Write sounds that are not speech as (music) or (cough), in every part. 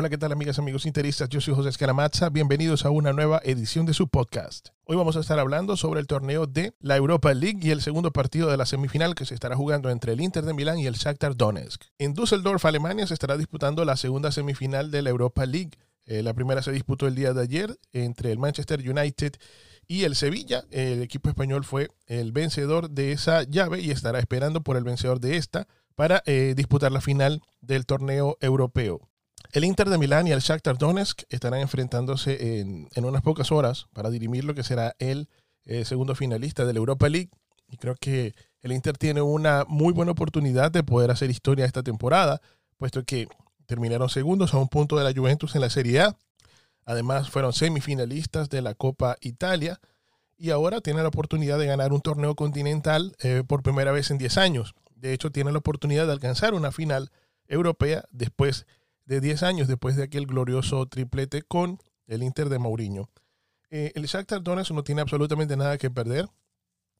Hola, ¿qué tal amigas, amigos interistas? Yo soy José Escaramazza. Bienvenidos a una nueva edición de su podcast. Hoy vamos a estar hablando sobre el torneo de la Europa League y el segundo partido de la semifinal que se estará jugando entre el Inter de Milán y el Shakhtar Donetsk. En Düsseldorf, Alemania, se estará disputando la segunda semifinal de la Europa League. Eh, la primera se disputó el día de ayer entre el Manchester United y el Sevilla. El equipo español fue el vencedor de esa llave y estará esperando por el vencedor de esta para eh, disputar la final del torneo europeo. El Inter de Milán y el Shakhtar Donetsk estarán enfrentándose en, unas pocas horas para dirimir lo que será el eh, segundo finalista de la Europa League. Y creo que el Inter tiene una muy buena oportunidad de poder hacer historia esta temporada, puesto que terminaron segundos a un punto de la Juventus en la Serie A. Además, fueron semifinalistas de la Copa Italia y ahora tienen la oportunidad de ganar un torneo continental eh, por primera vez en 10 años. De hecho, tienen la oportunidad de alcanzar una final europea después de de 10 años después de aquel glorioso triplete con el Inter de Mourinho. Eh, el Shakhtar Donetsk no tiene absolutamente nada que perder.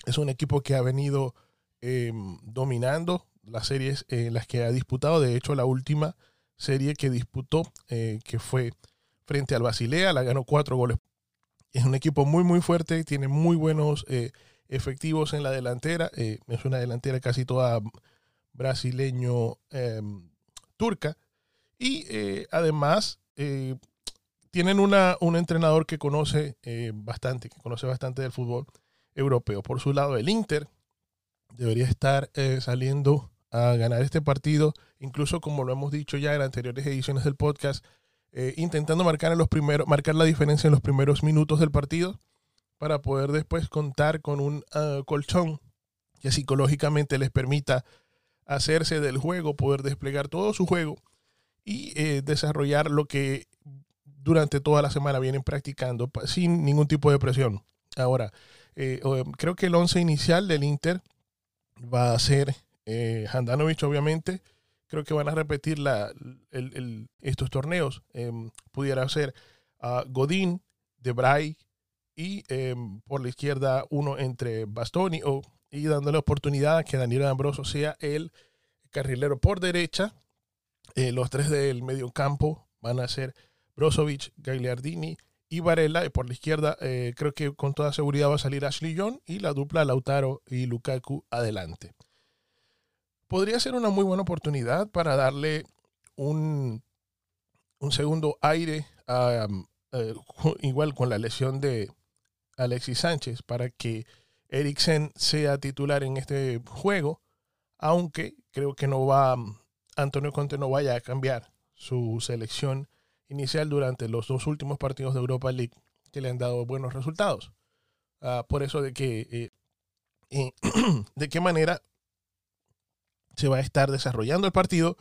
Es un equipo que ha venido em, dominando las series en las que ha disputado. De hecho, la última serie que disputó, eh, que fue frente al Basilea, la ganó cuatro goles. Es un equipo muy, muy fuerte, tiene muy buenos eh, efectivos en la delantera. es una delantera casi toda brasileño-turca em, y eh, además eh, tienen una, un entrenador que conoce eh, bastante, que conoce bastante del fútbol europeo. Por su lado, el Inter debería estar saliendo a ganar este partido, incluso como lo hemos dicho ya en anteriores ediciones del podcast, intentando marcar, en los primeros, marcar la diferencia en los primeros minutos del partido para poder después contar con un ah, colchón que psicológicamente les permita hacerse del juego, poder desplegar todo su juego y eh, desarrollar lo que durante toda la semana vienen practicando sin ningún tipo de presión. Ahora, eh, creo que el once inicial del Inter va a ser eh, Handanovic, obviamente. Creo que van a repetir la, estos torneos. Em, pudiera ser Godín, Debray y em, por la izquierda uno entre Bastoni o, y dándole oportunidad a que Daniel Ambroso sea el carrilero por derecha eh, los tres del medio campo van a ser Brozovic, Gagliardini y Varela. Y por la izquierda, eh, creo que con toda seguridad va a salir Ashley Young y la dupla Lautaro y Lukaku adelante. Podría ser una muy buena oportunidad para darle un, un segundo aire, eh, igual con la lesión de Alexis Sánchez, para que Eriksen sea titular en este juego, aunque creo que no va Antonio Conte no vaya a cambiar su selección inicial durante los dos últimos partidos de Europa League que le han dado buenos resultados. Ah, por eso de que eh, (clears throat) de qué manera se va a estar desarrollando el partido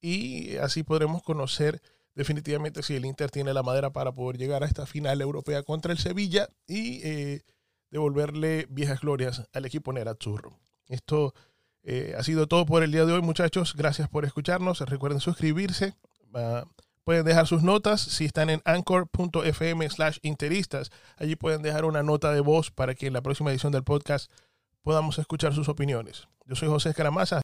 y así podremos conocer definitivamente si el Inter tiene la madera para poder llegar a esta final europea contra el Sevilla y eh, devolverle viejas glorias al equipo Nerazzurro. Esto eh, ha sido todo por el día de hoy, muchachos. Gracias por escucharnos. Recuerden suscribirse. Pueden dejar sus notas si están en anchor.fm slash interistas. Allí pueden dejar una nota de voz para que en la próxima edición del podcast podamos escuchar sus opiniones. Yo soy José Escaramasa.